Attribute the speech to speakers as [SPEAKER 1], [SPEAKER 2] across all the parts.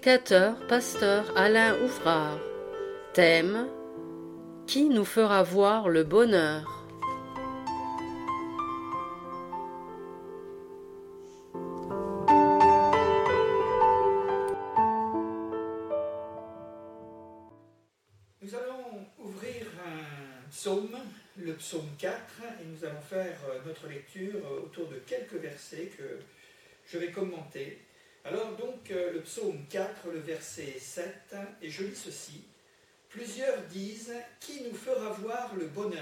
[SPEAKER 1] Pasteur Alain Ouvrard. Thème Qui nous fera voir le bonheur?
[SPEAKER 2] Nous allons ouvrir un psaume, le psaume 4, et nous allons faire euh, notre lecture euh, autour de quelques versets que je vais commenter. Alors donc euh, le psaume 4, le verset 7, et je lis ceci. Plusieurs disent, Qui nous fera voir le bonheur?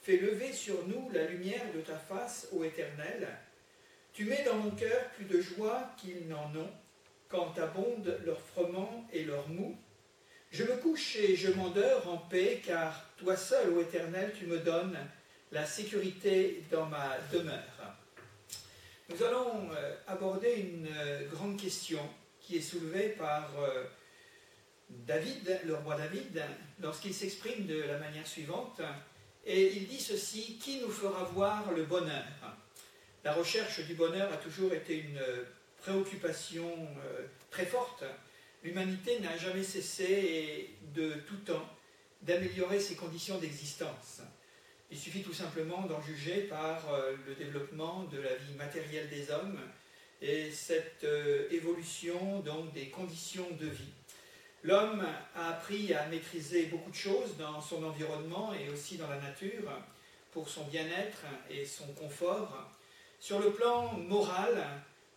[SPEAKER 2] Fais lever sur nous la lumière de ta face, ô Éternel. Tu mets dans mon cœur plus de joie qu'ils n'en ont, quand abondent leur froment et leur mou. Je me couche et je m'endors en paix, car toi seul, ô Éternel, tu me donnes la sécurité dans ma demeure. Nous allons euh, aborder une euh, grande question qui est soulevée par euh, David, le roi David, lorsqu'il s'exprime de la manière suivante. Et il dit ceci, qui nous fera voir le bonheur? La recherche du bonheur a toujours été une préoccupation très forte. L'humanité n'a jamais cessé de tout temps d'améliorer ses conditions d'existence. Il suffit tout simplement d'en juger par euh, le développement de la vie matérielle des hommes et cette euh, évolution donc des conditions de vie. L'homme a appris à maîtriser beaucoup de choses dans son environnement et aussi dans la nature pour son bien-être et son confort. Sur le plan moral,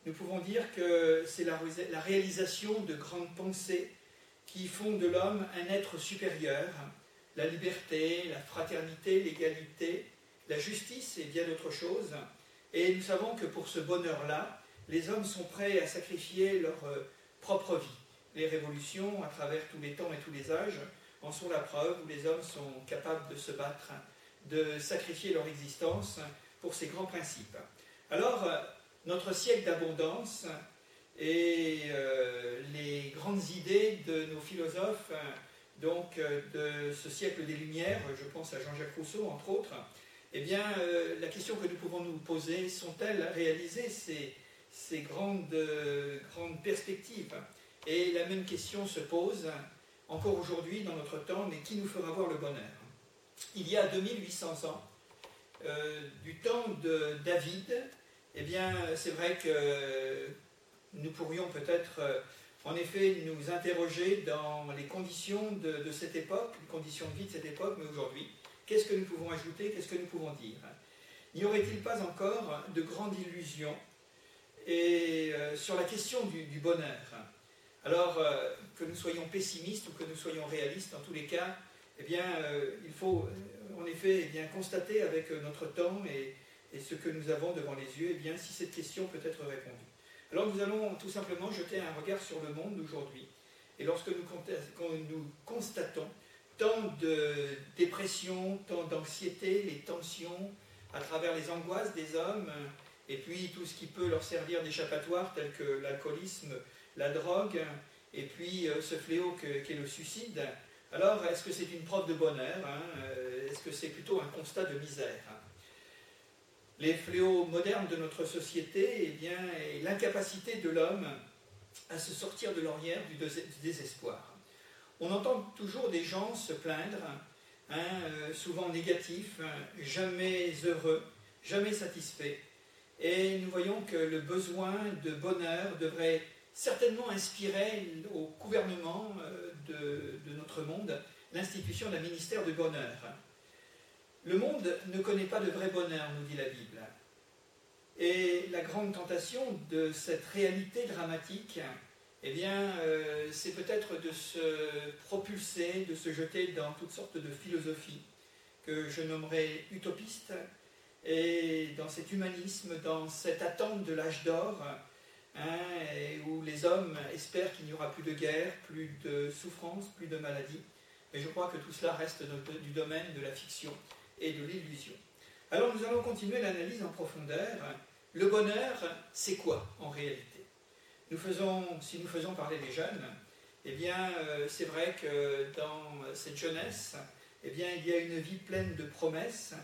[SPEAKER 2] nous pouvons dire que c'est la, la réalisation de grandes pensées qui font de l'homme un être supérieur, la liberté, la fraternité, l'égalité, la justice et bien d'autres choses. Et nous savons que pour ce bonheur-là, les hommes sont prêts à sacrifier leur euh, propre vie. Les révolutions, à travers tous les temps et tous les âges, en sont la preuve où les hommes sont capables de se battre, de sacrifier leur existence pour ces grands principes. Alors, euh, notre siècle d'abondance et euh, les grandes idées de nos philosophes donc euh, de ce siècle des Lumières, je pense à Jean-Jacques Rousseau entre autres, eh bien euh, la question que nous pouvons nous poser, sont-elles réalisées ces, ces grandes, grandes perspectives? Et la même question se pose encore aujourd'hui dans notre temps, mais qui nous fera voir le bonheur? Il y a 2800 ans, euh, du temps de David, eh bien c'est vrai que nous pourrions peut-être en effet nous interroger dans les conditions de, cette époque, les conditions de vie de cette époque, mais aujourd'hui, qu'est-ce que nous pouvons ajouter, qu'est-ce que nous pouvons dire? N'y aurait-il pas encore de grandes illusions et, euh, sur la question du, bonheur? Alors, euh, que nous soyons pessimistes ou que nous soyons réalistes, en tous les cas, eh bien, euh, il faut en effet eh bien, constater avec notre temps et, et, ce que nous avons devant les yeux, eh bien, si cette question peut être répondue. Alors nous allons tout simplement jeter un regard sur le monde d'aujourd'hui. Et lorsque nous, constatons tant de dépression, tant d'anxiété, les tensions, à travers les angoisses des hommes, et puis tout ce qui peut leur servir d'échappatoire, tel que l'alcoolisme, la drogue, et puis euh, ce fléau qu'est le suicide, alors est-ce que c'est une preuve de bonheur hein, euh, Est-ce que c'est plutôt un constat de misère? Les fléaux modernes de notre société eh et l'incapacité de l'homme à se sortir de l'ornière du, désespoir. On entend toujours des gens se plaindre, hein, euh, souvent négatifs, hein, jamais heureux, jamais satisfaits. Et nous voyons que le besoin de bonheur devrait certainement inspirer au gouvernement euh, de, de notre monde l'institution d'un ministère de bonheur. Le monde ne connaît pas de vrai bonheur, nous dit la Bible. Et la grande tentation de cette réalité dramatique, eh bien, euh, c'est peut-être de se propulser, de se jeter dans toutes sortes de philosophies que je nommerais utopistes, et dans cet humanisme, dans cette attente de l'âge d'or, hein, où les hommes espèrent qu'il n'y aura plus de guerre, plus de souffrance, plus de maladie. Mais je crois que tout cela reste du domaine de la fiction et de l'illusion. Alors nous allons continuer l'analyse en profondeur. Le bonheur, c'est quoi en réalité? Nous faisons, Si nous faisons parler des jeunes, eh bien euh, c'est vrai que dans cette jeunesse, eh bien, il y a une vie pleine de promesses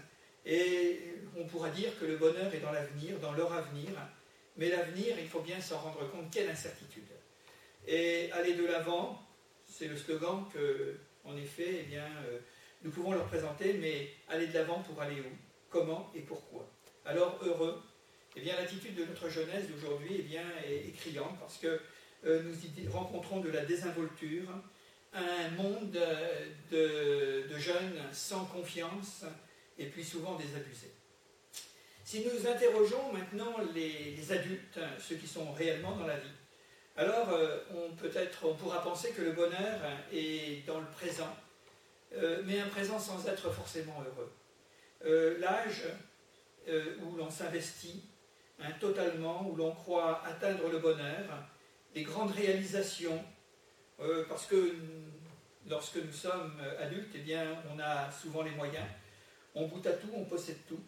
[SPEAKER 2] et on pourra dire que le bonheur est dans l'avenir, dans leur avenir, mais l'avenir, il faut bien s'en rendre compte, quelle incertitude. Et aller de l'avant, c'est le slogan que, en effet, eh bien, euh, nous pouvons leur présenter, mais aller de l'avant pour aller où Comment et pourquoi Alors, heureux, eh bien, l'attitude de notre jeunesse d'aujourd'hui eh est, criante parce que euh, nous y rencontrons de la désinvolture, un monde de, de, jeunes sans confiance et puis souvent désabusés. Si nous interrogeons maintenant les, adultes, ceux qui sont réellement dans la vie, alors euh, peut être, on pourra penser que le bonheur est dans le présent, euh, mais un présent sans être forcément heureux. Euh, l'âge où l'on s'investit hein, totalement, où l'on croit atteindre le bonheur, des grandes réalisations, parce que lorsque nous sommes adultes, eh bien, on a souvent les moyens, on goûte à tout, on possède tout,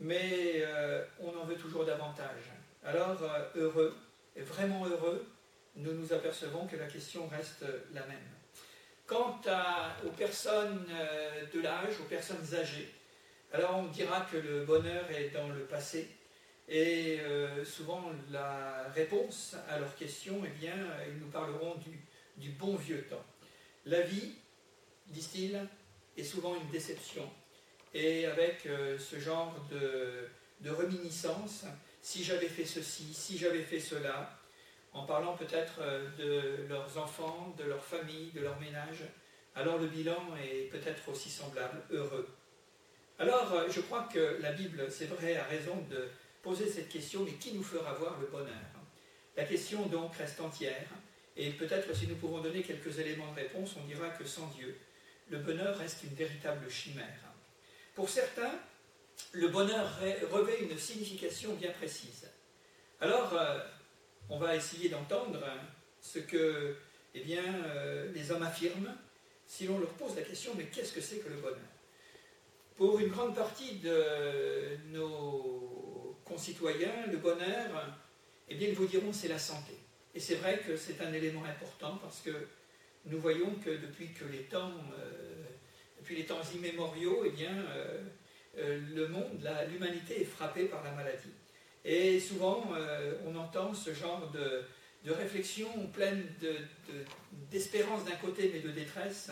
[SPEAKER 2] mais euh, on en veut toujours davantage. Alors, euh, heureux, vraiment heureux, nous nous apercevons que la question reste la même. Quant aux personnes euh, de l'âge, aux personnes âgées, alors on dira que le bonheur est dans le passé, et souvent la réponse à leurs questions, eh bien, ils nous parleront du, bon vieux temps. La vie, disent-ils, est souvent une déception et avec euh, ce genre de, de reminiscence, si j'avais fait ceci, si j'avais fait cela, en parlant peut-être euh, de leurs enfants, de leur famille, de leur ménage, alors le bilan est peut-être aussi semblable, heureux. Alors euh, je crois que la Bible, c'est vrai, a raison de poser cette question, mais qui nous fera voir le bonheur? La question donc reste entière, et peut-être si nous pouvons donner quelques éléments de réponse, on dira que sans Dieu, le bonheur reste une véritable chimère. Pour certains, le bonheur revêt une signification bien précise. Alors, euh, on va essayer d'entendre ce que eh euh, les hommes affirment si l'on leur pose la question mais qu'est-ce que c'est que le bonheur? Pour une grande partie de nos concitoyens, le bonheur, eh bien, ils vous diront c'est la santé. Et c'est vrai que c'est un élément important parce que nous voyons que depuis que les temps euh, immémoriaux, eh bien, euh, le monde, l'humanité est frappée par la maladie. Et souvent, euh, on entend ce genre de, de réflexion pleine d'espérance d'un côté, mais de détresse.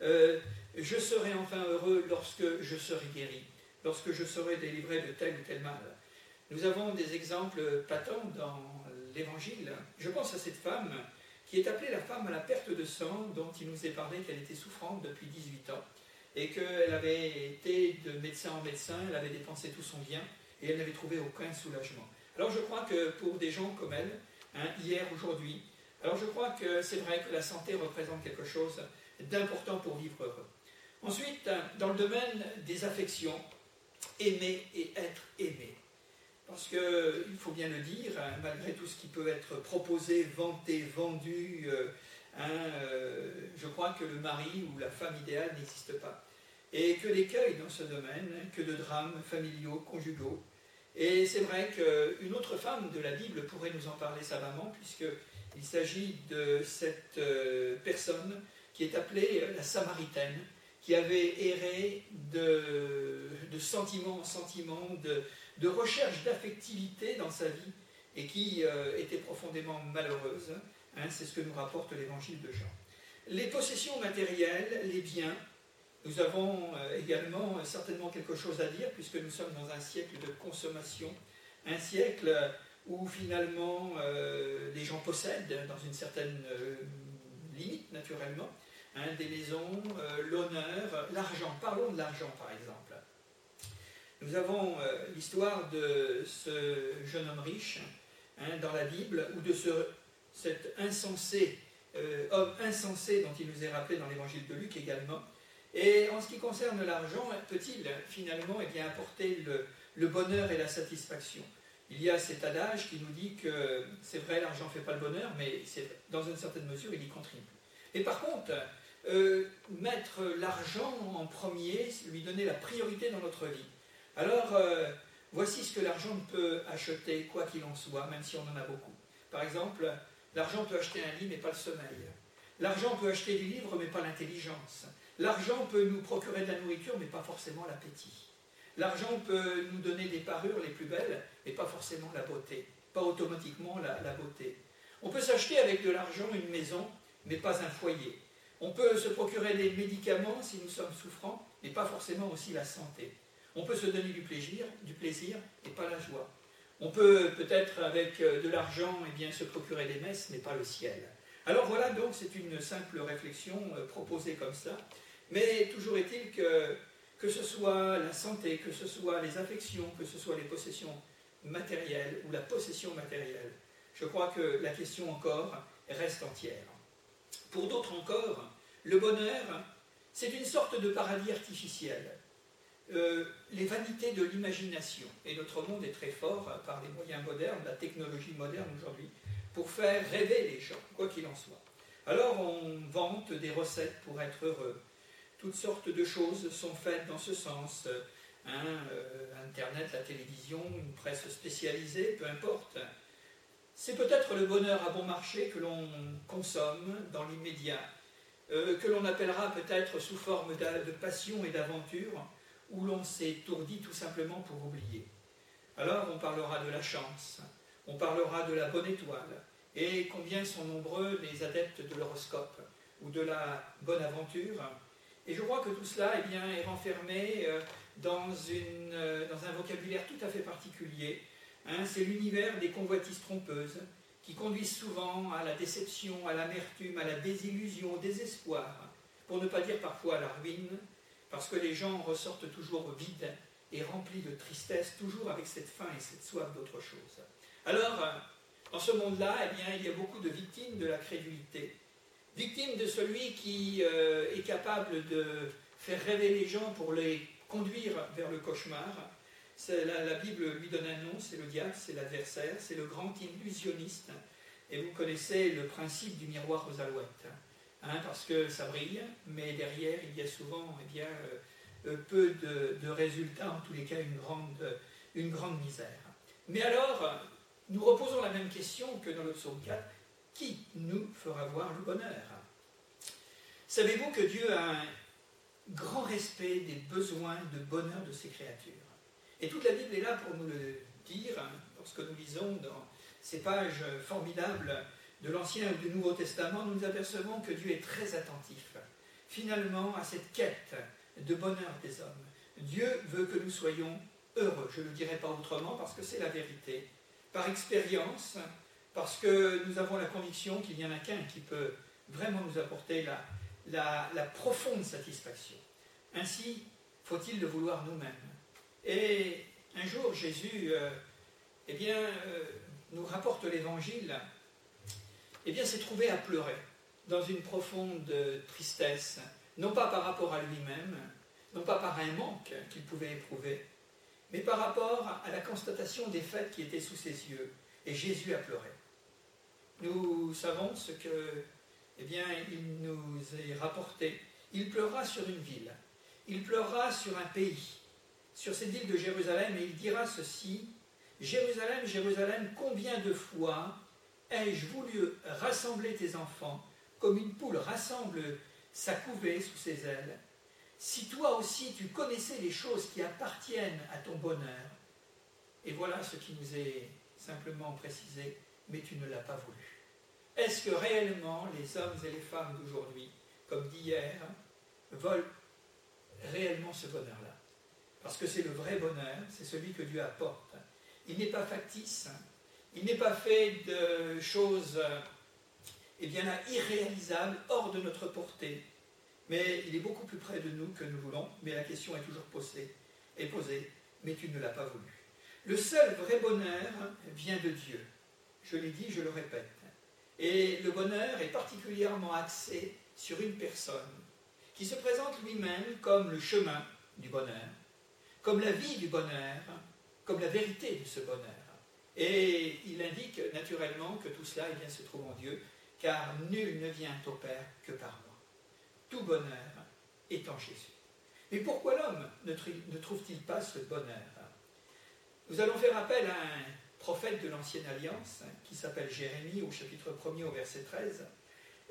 [SPEAKER 2] je serai enfin heureux lorsque je serai guéri, lorsque je serai délivré de tel ou tel mal. Nous avons des exemples patents dans l'Évangile. Je pense à cette femme qui est appelée la femme à la perte de sang, dont il nous est parlé qu'elle était souffrante depuis 18 ans et qu'elle avait été de médecin en médecin, elle avait dépensé tout son bien et elle n'avait trouvé aucun soulagement. Alors je crois que pour des gens comme elle, hein, hier, aujourd'hui, alors je crois que c'est vrai que la santé représente quelque chose d'important pour vivre heureux. Ensuite, dans le domaine des affections, aimer et être aimé. Parce qu'il faut bien le dire, hein, malgré tout ce qui peut être proposé, vanté, vendu, euh, Hein, euh, je crois que le mari ou la femme idéale n'existe pas. Et que l'écueil dans ce domaine, que de drames familiaux, conjugaux. Et c'est vrai qu'une autre femme de la Bible pourrait nous en parler savamment, puisqu'il s'agit de cette euh, personne qui est appelée la Samaritaine, qui avait erré de, sentiment en sentiment, de, de recherche d'affectivité dans sa vie, et qui euh, était profondément malheureuse. Hein, c'est ce que nous rapporte l'évangile de Jean. Les possessions matérielles, les biens, nous avons euh, également euh, certainement quelque chose à dire puisque nous sommes dans un siècle de consommation, un siècle où finalement euh, les gens possèdent dans une certaine limite naturellement hein, des maisons, l'honneur, l'argent. Parlons de l'argent par exemple. Nous avons l'histoire de ce jeune homme riche hein, dans la Bible ou de ce cet insensé, euh, homme insensé dont il nous est rappelé dans l'évangile de Luc également. Et en ce qui concerne l'argent, peut-il finalement eh apporter le, bonheur et la satisfaction Il y a cet adage qui nous dit que c'est vrai, l'argent ne fait pas le bonheur, mais dans une certaine mesure, il y contribue. Et par contre, euh, mettre l'argent en premier, lui donner la priorité dans notre vie. Alors, euh, voici ce que l'argent peut acheter, quoi qu'il en soit, même si on en a beaucoup. Par exemple, L'argent peut acheter un lit, mais pas le sommeil. L'argent peut acheter des livres, mais pas l'intelligence. L'argent peut nous procurer de la nourriture, mais pas forcément l'appétit. L'argent peut nous donner des parures les plus belles, mais pas forcément la beauté, pas automatiquement la, beauté. On peut s'acheter avec de l'argent une maison, mais pas un foyer. On peut se procurer des médicaments si nous sommes souffrants, mais pas forcément aussi la santé. On peut se donner du plaisir, du plaisir et pas la joie. On peut peut-être avec euh, de l'argent eh bien, se procurer des messes, mais pas le ciel. Alors voilà, donc c'est une simple réflexion euh, proposée comme ça. Mais toujours est-il que, que ce soit la santé, que ce soit les affections, que ce soit les possessions matérielles ou la possession matérielle, je crois que la question encore reste entière. Pour d'autres encore, le bonheur, c'est une sorte de paradis artificiel. Euh, les vanités de l'imagination. Et notre monde est très fort par les moyens modernes, la technologie moderne aujourd'hui, pour faire rêver les gens, quoi qu'il en soit. Alors on vante des recettes pour être heureux. Toutes sortes de choses sont faites dans ce sens. Hein, euh, Internet, la télévision, une presse spécialisée, peu importe. C'est peut-être le bonheur à bon marché que l'on consomme dans l'immédiat, euh, que l'on appellera peut-être sous forme de passion et d'aventure, où l'on s'étourdit tout simplement pour oublier. Alors on parlera de la chance, on parlera de la bonne étoile, et combien sont nombreux les adeptes de l'horoscope ou de la bonne aventure. Et je crois que tout cela eh bien, est renfermé euh, dans, une, euh, un vocabulaire tout à fait particulier. Hein. c'est l'univers des convoitises trompeuses qui conduisent souvent à la déception, à l'amertume, à la désillusion, au désespoir, pour ne pas dire parfois à la ruine, parce que les gens ressortent toujours vides et remplis de tristesse, toujours avec cette faim et cette soif d'autre chose. Alors, dans ce monde-là, eh bien, il y a beaucoup de victimes de la crédulité, victimes de celui qui euh, est capable de faire rêver les gens pour les conduire vers le cauchemar. La, Bible lui donne un nom, c'est le diable, c'est l'adversaire, c'est le grand illusionniste. Et vous connaissez le principe du miroir aux alouettes. Hein, parce que ça brille, mais derrière, il y a souvent eh euh, euh, peu de, résultats, en tous les cas une grande, une grande misère. Mais alors, nous reposons la même question que dans le psaume 4, qui nous fera voir le bonheur Savez-vous que Dieu a un grand respect des besoins de bonheur de ses créatures? Et toute la Bible est là pour nous le dire, hein, lorsque nous lisons dans ces pages formidables de l'Ancien ou du Nouveau Testament, nous nous apercevons que Dieu est très attentif, finalement, à cette quête de bonheur des hommes. Dieu veut que nous soyons heureux. Je ne le dirai pas autrement parce que c'est la vérité. Par expérience, parce que nous avons la conviction qu'il n'y en a qu'un qui peut vraiment nous apporter la, profonde satisfaction. Ainsi, faut-il le vouloir nous-mêmes. Et un jour, Jésus euh, eh bien, euh, nous rapporte l'évangile eh bien, s'est trouvé à pleurer dans une profonde tristesse, non pas par rapport à lui-même, non pas par un manque qu'il pouvait éprouver, mais par rapport à la constatation des faits qui étaient sous ses yeux. Et Jésus a pleuré. Nous savons ce que, eh bien, il nous est rapporté. Il pleura sur une ville. Il pleura sur un pays, sur cette ville de Jérusalem, et il dira ceci Jérusalem, Jérusalem, combien de fois ai-je voulu rassembler tes enfants comme une poule rassemble sa couvée sous ses ailes? Si toi aussi tu connaissais les choses qui appartiennent à ton bonheur, et voilà ce qui nous est simplement précisé, mais tu ne l'as pas voulu. Est-ce que réellement les hommes et les femmes d'aujourd'hui, comme d'hier, veulent réellement ce bonheur-là? Parce que c'est le vrai bonheur, c'est celui que Dieu apporte. Il n'est pas factice, il n'est pas fait de choses eh bien irréalisables, hors de notre portée. Mais il est beaucoup plus près de nous que nous voulons, mais la question est toujours posée, est posée, mais tu ne l'as pas voulu. Le seul vrai bonheur vient de Dieu. Je l'ai dit, je le répète. Et le bonheur est particulièrement axé sur une personne qui se présente lui-même comme le chemin du bonheur, comme la vie du bonheur, comme la vérité de ce bonheur. Et il indique naturellement que tout cela eh se trouve en Dieu, car nul ne vient au Père que par moi. Tout bonheur est en Jésus. Mais pourquoi l'homme ne, trouve-t-il pas ce bonheur? Nous allons faire appel à un prophète de l'Ancienne Alliance qui s'appelle Jérémie au chapitre 1er au verset 13.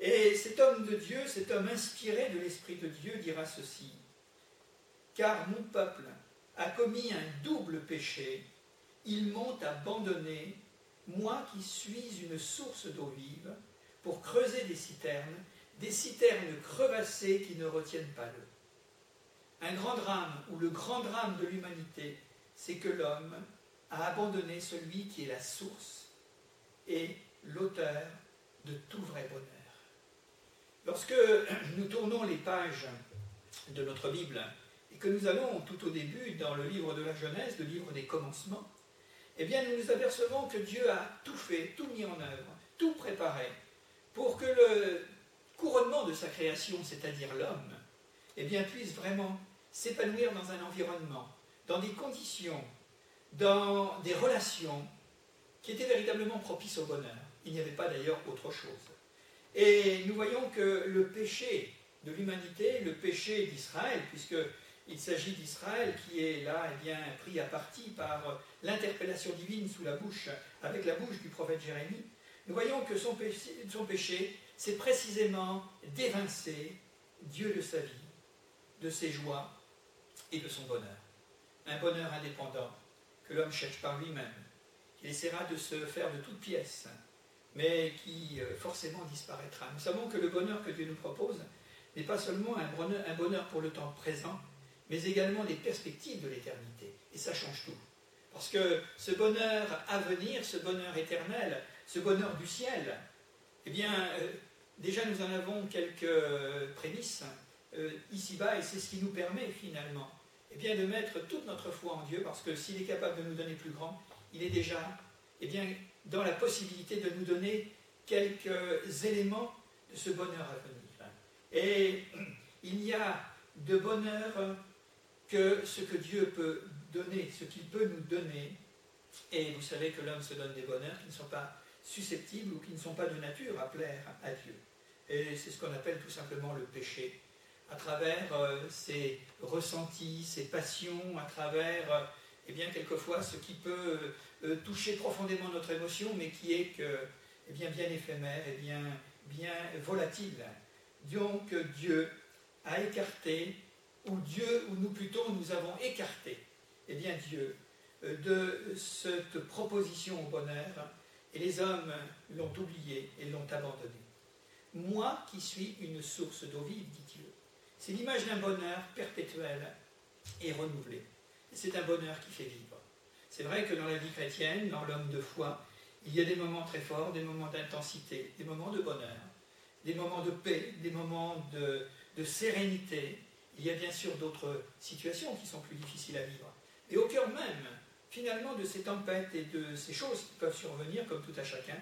[SPEAKER 2] Et cet homme de Dieu, cet homme inspiré de l'Esprit de Dieu dira ceci. Car mon peuple a commis un double péché ils m'ont abandonné moi qui suis une source d'eau vive, pour creuser des citernes, des citernes crevassées qui ne retiennent pas l'eau. Un grand drame, ou le grand drame de l'humanité, c'est que l'homme a abandonné celui qui est la source et l'auteur de tout vrai bonheur. Lorsque nous tournons les pages de notre Bible et que nous allons tout au début dans le livre de la Genèse, le livre des commencements, eh bien nous nous apercevons que Dieu a tout fait, tout mis en œuvre, tout préparé pour que le couronnement de sa création, c'est-à-dire l'homme, eh bien puisse vraiment s'épanouir dans un environnement, dans des conditions, dans des relations qui étaient véritablement propices au bonheur. Il n'y avait pas d'ailleurs autre chose. Et nous voyons que le péché de l'humanité, le péché d'Israël, puisqu'il s'agit d'Israël qui est là eh bien, pris à partie par l'interpellation divine sous la bouche, avec la bouche du prophète Jérémie, nous voyons que son péché c'est précisément d'évincer Dieu de sa vie, de ses joies et de son bonheur. Un bonheur indépendant que l'homme cherche par lui-même, qu'il essaiera de se faire de toutes pièces, mais qui euh, forcément disparaîtra. Nous savons que le bonheur que Dieu nous propose n'est pas seulement un bonheur, pour le temps présent, mais également des perspectives de l'éternité. Et ça change tout. Parce que ce bonheur à venir, ce bonheur éternel, ce bonheur du ciel, eh bien, euh, déjà nous en avons quelques prémices euh, ici-bas, et c'est ce qui nous permet finalement eh bien, de mettre toute notre foi en Dieu, parce que s'il est capable de nous donner plus grand, il est déjà eh dans la possibilité de nous donner quelques éléments de ce bonheur à venir. Et il n'y a de bonheur que ce que Dieu peut donner, ce qu'il peut nous donner. Et vous savez que l'homme se donne des bonheurs qui ne sont pas susceptibles ou qui ne sont pas de nature à plaire à Dieu. Et c'est ce qu'on appelle tout simplement le péché à travers euh, ses ressentis, ses passions, à travers, euh, eh bien, quelquefois, ce qui peut euh, toucher profondément notre émotion, mais qui est eh bien, bien éphémère et bien, bien volatile. Donc, Dieu a écarté, ou Dieu, ou nous plutôt, nous avons écarté, eh bien, Dieu, de cette proposition au bonheur, et les hommes l'ont oublié et l'ont abandonné. Moi qui suis une source d'eau vive, c'est l'image d'un bonheur perpétuel et renouvelé. c'est un bonheur qui fait vivre. C'est vrai que dans la vie chrétienne, dans l'homme de foi, il y a des moments très forts, des moments d'intensité, des moments de bonheur, des moments de paix, des moments de, sérénité. Il y a bien sûr d'autres situations qui sont plus difficiles à vivre. Et au cœur même, finalement, de ces tempêtes et de ces choses qui peuvent survenir, comme tout à chacun,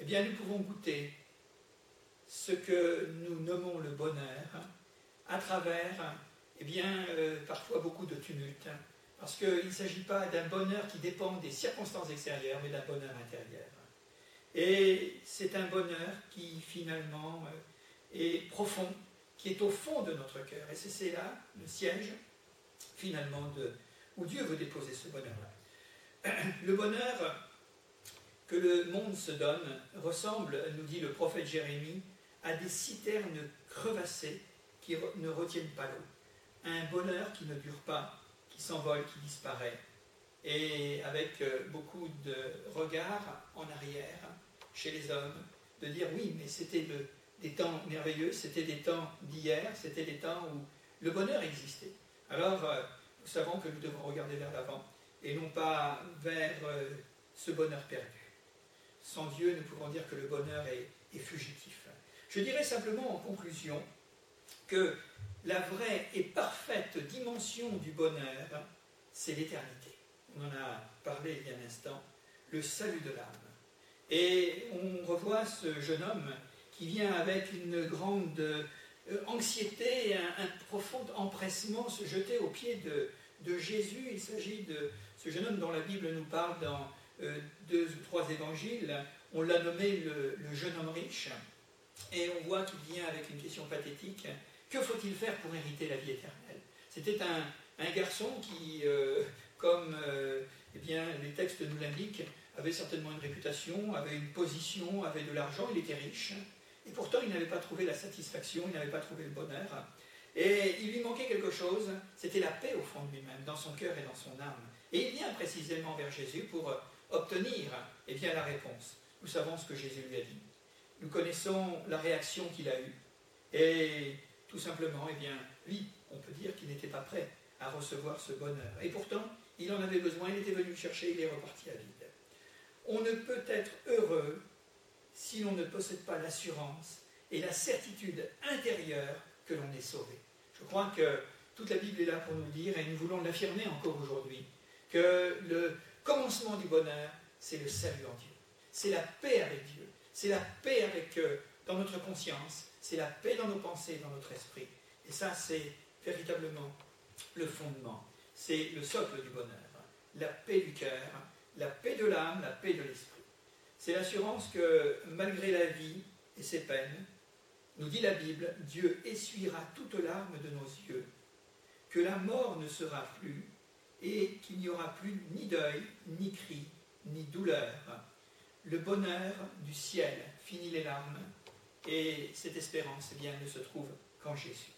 [SPEAKER 2] eh bien, nous pouvons goûter ce que nous nommons le bonheur, à travers, eh bien, euh, parfois beaucoup de tumulte, parce qu'il ne s'agit pas d'un bonheur qui dépend des circonstances extérieures, mais d'un bonheur intérieur. Et c'est un bonheur qui finalement euh, est profond, qui est au fond de notre cœur. Et c'est là le siège finalement où Dieu veut déposer ce bonheur-là. Le bonheur que le monde se donne ressemble, nous dit le prophète Jérémie, à des citernes crevassées qui ne retiennent pas l'eau. Un bonheur qui ne dure pas, qui s'envole, qui disparaît. Et avec euh, beaucoup de regards en arrière chez les hommes, de dire oui, mais c'était des temps merveilleux, c'était des temps d'hier, c'était des temps où le bonheur existait. Alors, euh, nous savons que nous devons regarder vers l'avant et non pas vers euh, ce bonheur perdu. Sans Dieu, nous pouvons dire que le bonheur est, est fugitif. Je dirais simplement en conclusion que la vraie et parfaite dimension du bonheur, c'est l'éternité. On en a parlé il y a un instant, le salut de l'âme. Et on revoit ce jeune homme qui vient avec une grande euh, anxiété, un, un, profond empressement se jeter aux pieds de, Jésus. Il s'agit de ce jeune homme dont la Bible nous parle dans euh, deux ou trois évangiles. On l'a nommé le, jeune homme riche. Et on voit qu'il vient avec une question pathétique que faut-il faire pour hériter la vie éternelle? C'était un, garçon qui, euh, comme euh, eh les textes nous l'indiquent, avait certainement une réputation, avait une position, avait de l'argent, il était riche, et pourtant il n'avait pas trouvé la satisfaction, il n'avait pas trouvé le bonheur. Et il lui manquait quelque chose, c'était la paix au fond de lui-même, dans son cœur et dans son âme. Et il vient précisément vers Jésus pour obtenir eh bien, la réponse. Nous savons ce que Jésus lui a dit. Nous connaissons la réaction qu'il a eue. Et tout simplement, eh bien, lui, on peut dire qu'il n'était pas prêt à recevoir ce bonheur. Et pourtant, il en avait besoin, il était venu le chercher, il est reparti à vide. On ne peut être heureux si l'on ne possède pas l'assurance et la certitude intérieure que l'on est sauvé. Je crois que toute la Bible est là pour nous dire, et nous voulons l'affirmer encore aujourd'hui, que le commencement du bonheur, c'est le salut en Dieu. C'est la paix avec Dieu. C'est la paix avec, euh, dans notre conscience. C'est la paix dans nos pensées, dans notre esprit. Et ça, c'est véritablement le fondement. C'est le socle du bonheur. La paix du cœur, la paix de l'âme, la paix de l'esprit. C'est l'assurance que malgré la vie et ses peines, nous dit la Bible, Dieu essuiera toute larme de nos yeux, que la mort ne sera plus et qu'il n'y aura plus ni deuil, ni cri, ni douleur. Le bonheur du ciel finit les larmes et cette espérance eh bien, ne se trouve qu'en Jésus.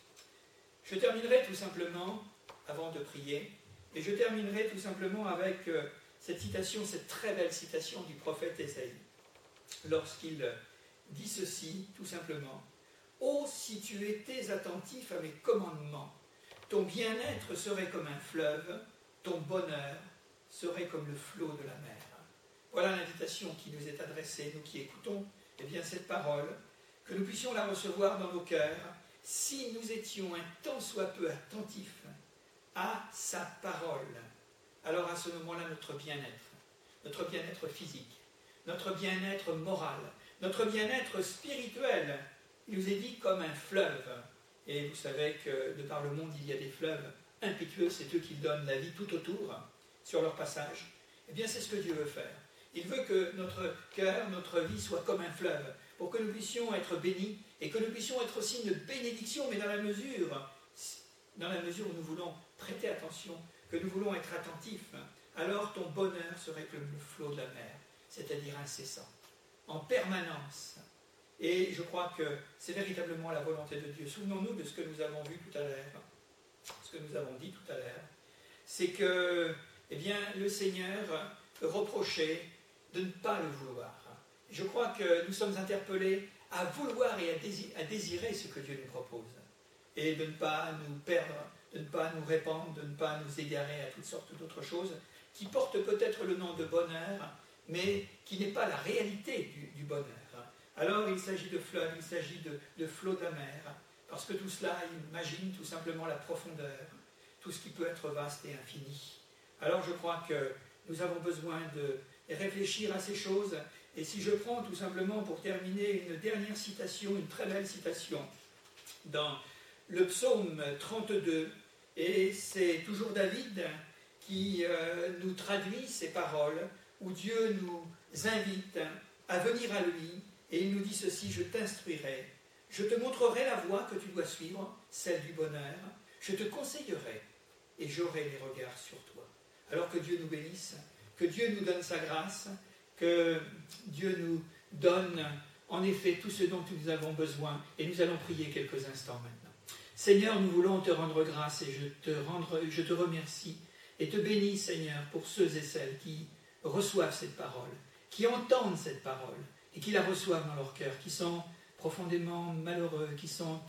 [SPEAKER 2] Je terminerai tout simplement, avant de prier, et je terminerai tout simplement avec euh, cette citation, cette très belle citation du prophète Esaïe, lorsqu'il dit ceci, tout simplement, Oh, si tu étais attentif à mes commandements, ton bien-être serait comme un fleuve, ton bonheur serait comme le flot de la mer. Voilà l'invitation qui nous est adressée, nous qui écoutons eh bien, cette parole, que nous puissions la recevoir dans nos cœurs, si nous étions un tant soit peu attentifs à sa parole. Alors à ce moment-là, notre bien-être, notre bien-être physique, notre bien-être moral, notre bien-être spirituel, il nous est dit comme un fleuve. Et vous savez que de par le monde, il y a des fleuves impétueux, c'est eux qui donnent la vie tout autour, sur leur passage. Eh bien, c'est ce que Dieu veut faire. Il veut que notre cœur, notre vie soit comme un fleuve, pour que nous puissions être bénis et que nous puissions être aussi une bénédiction, mais dans la mesure, où nous voulons prêter attention, que nous voulons être attentifs, alors ton bonheur serait comme le flot de la mer, c'est-à-dire incessant, en permanence. Et je crois que c'est véritablement la volonté de Dieu. Souvenons-nous de ce que nous avons vu tout à l'heure, ce que nous avons dit tout à l'heure, c'est que, eh le Seigneur reprochait de ne pas le vouloir. Je crois que nous sommes interpellés à vouloir et à désirer ce que Dieu nous propose, et de ne pas nous perdre, de ne pas nous répandre, de ne pas nous égarer à toutes sortes d'autres choses qui portent peut-être le nom de bonheur, mais qui n'est pas la réalité du, bonheur. Alors il s'agit de fleuve, il s'agit de, de flots de mer, parce que tout cela imagine tout simplement la profondeur, tout ce qui peut être vaste et infini. Alors je crois que nous avons besoin de réfléchir à ces choses. Et si je prends tout simplement pour terminer une dernière citation, une très belle citation, dans le psaume 32, et c'est toujours David qui euh, nous traduit ces paroles, où Dieu nous invite à venir à lui, et il nous dit ceci, je t'instruirai, je te montrerai la voie que tu dois suivre, celle du bonheur, je te conseillerai, et j'aurai les regards sur toi. Alors que Dieu nous bénisse, que Dieu nous donne sa grâce, que Dieu nous donne en effet tout ce dont nous avons besoin. Et nous allons prier quelques instants maintenant. Seigneur, nous voulons te rendre grâce et je te, je te remercie et te bénis, Seigneur, pour ceux et celles qui reçoivent cette parole, qui entendent cette parole et qui la reçoivent dans leur cœur, qui sont profondément malheureux, qui sont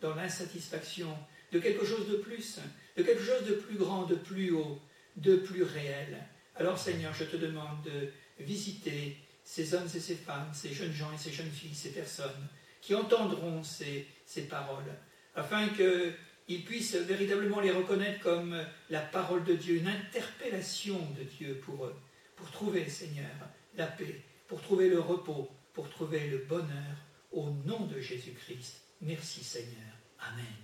[SPEAKER 2] dans l'insatisfaction de quelque chose de plus, de quelque chose de plus grand, de plus haut, de plus réel. Alors Seigneur, je te demande de visiter ces hommes et ces femmes, ces jeunes gens et ces jeunes filles, ces personnes qui entendront ces, paroles, afin qu'ils puissent véritablement les reconnaître comme la parole de Dieu, une interpellation de Dieu pour eux, pour trouver, Seigneur, la paix, pour trouver le repos, pour trouver le bonheur, au nom de Jésus-Christ. Merci Seigneur. Amen.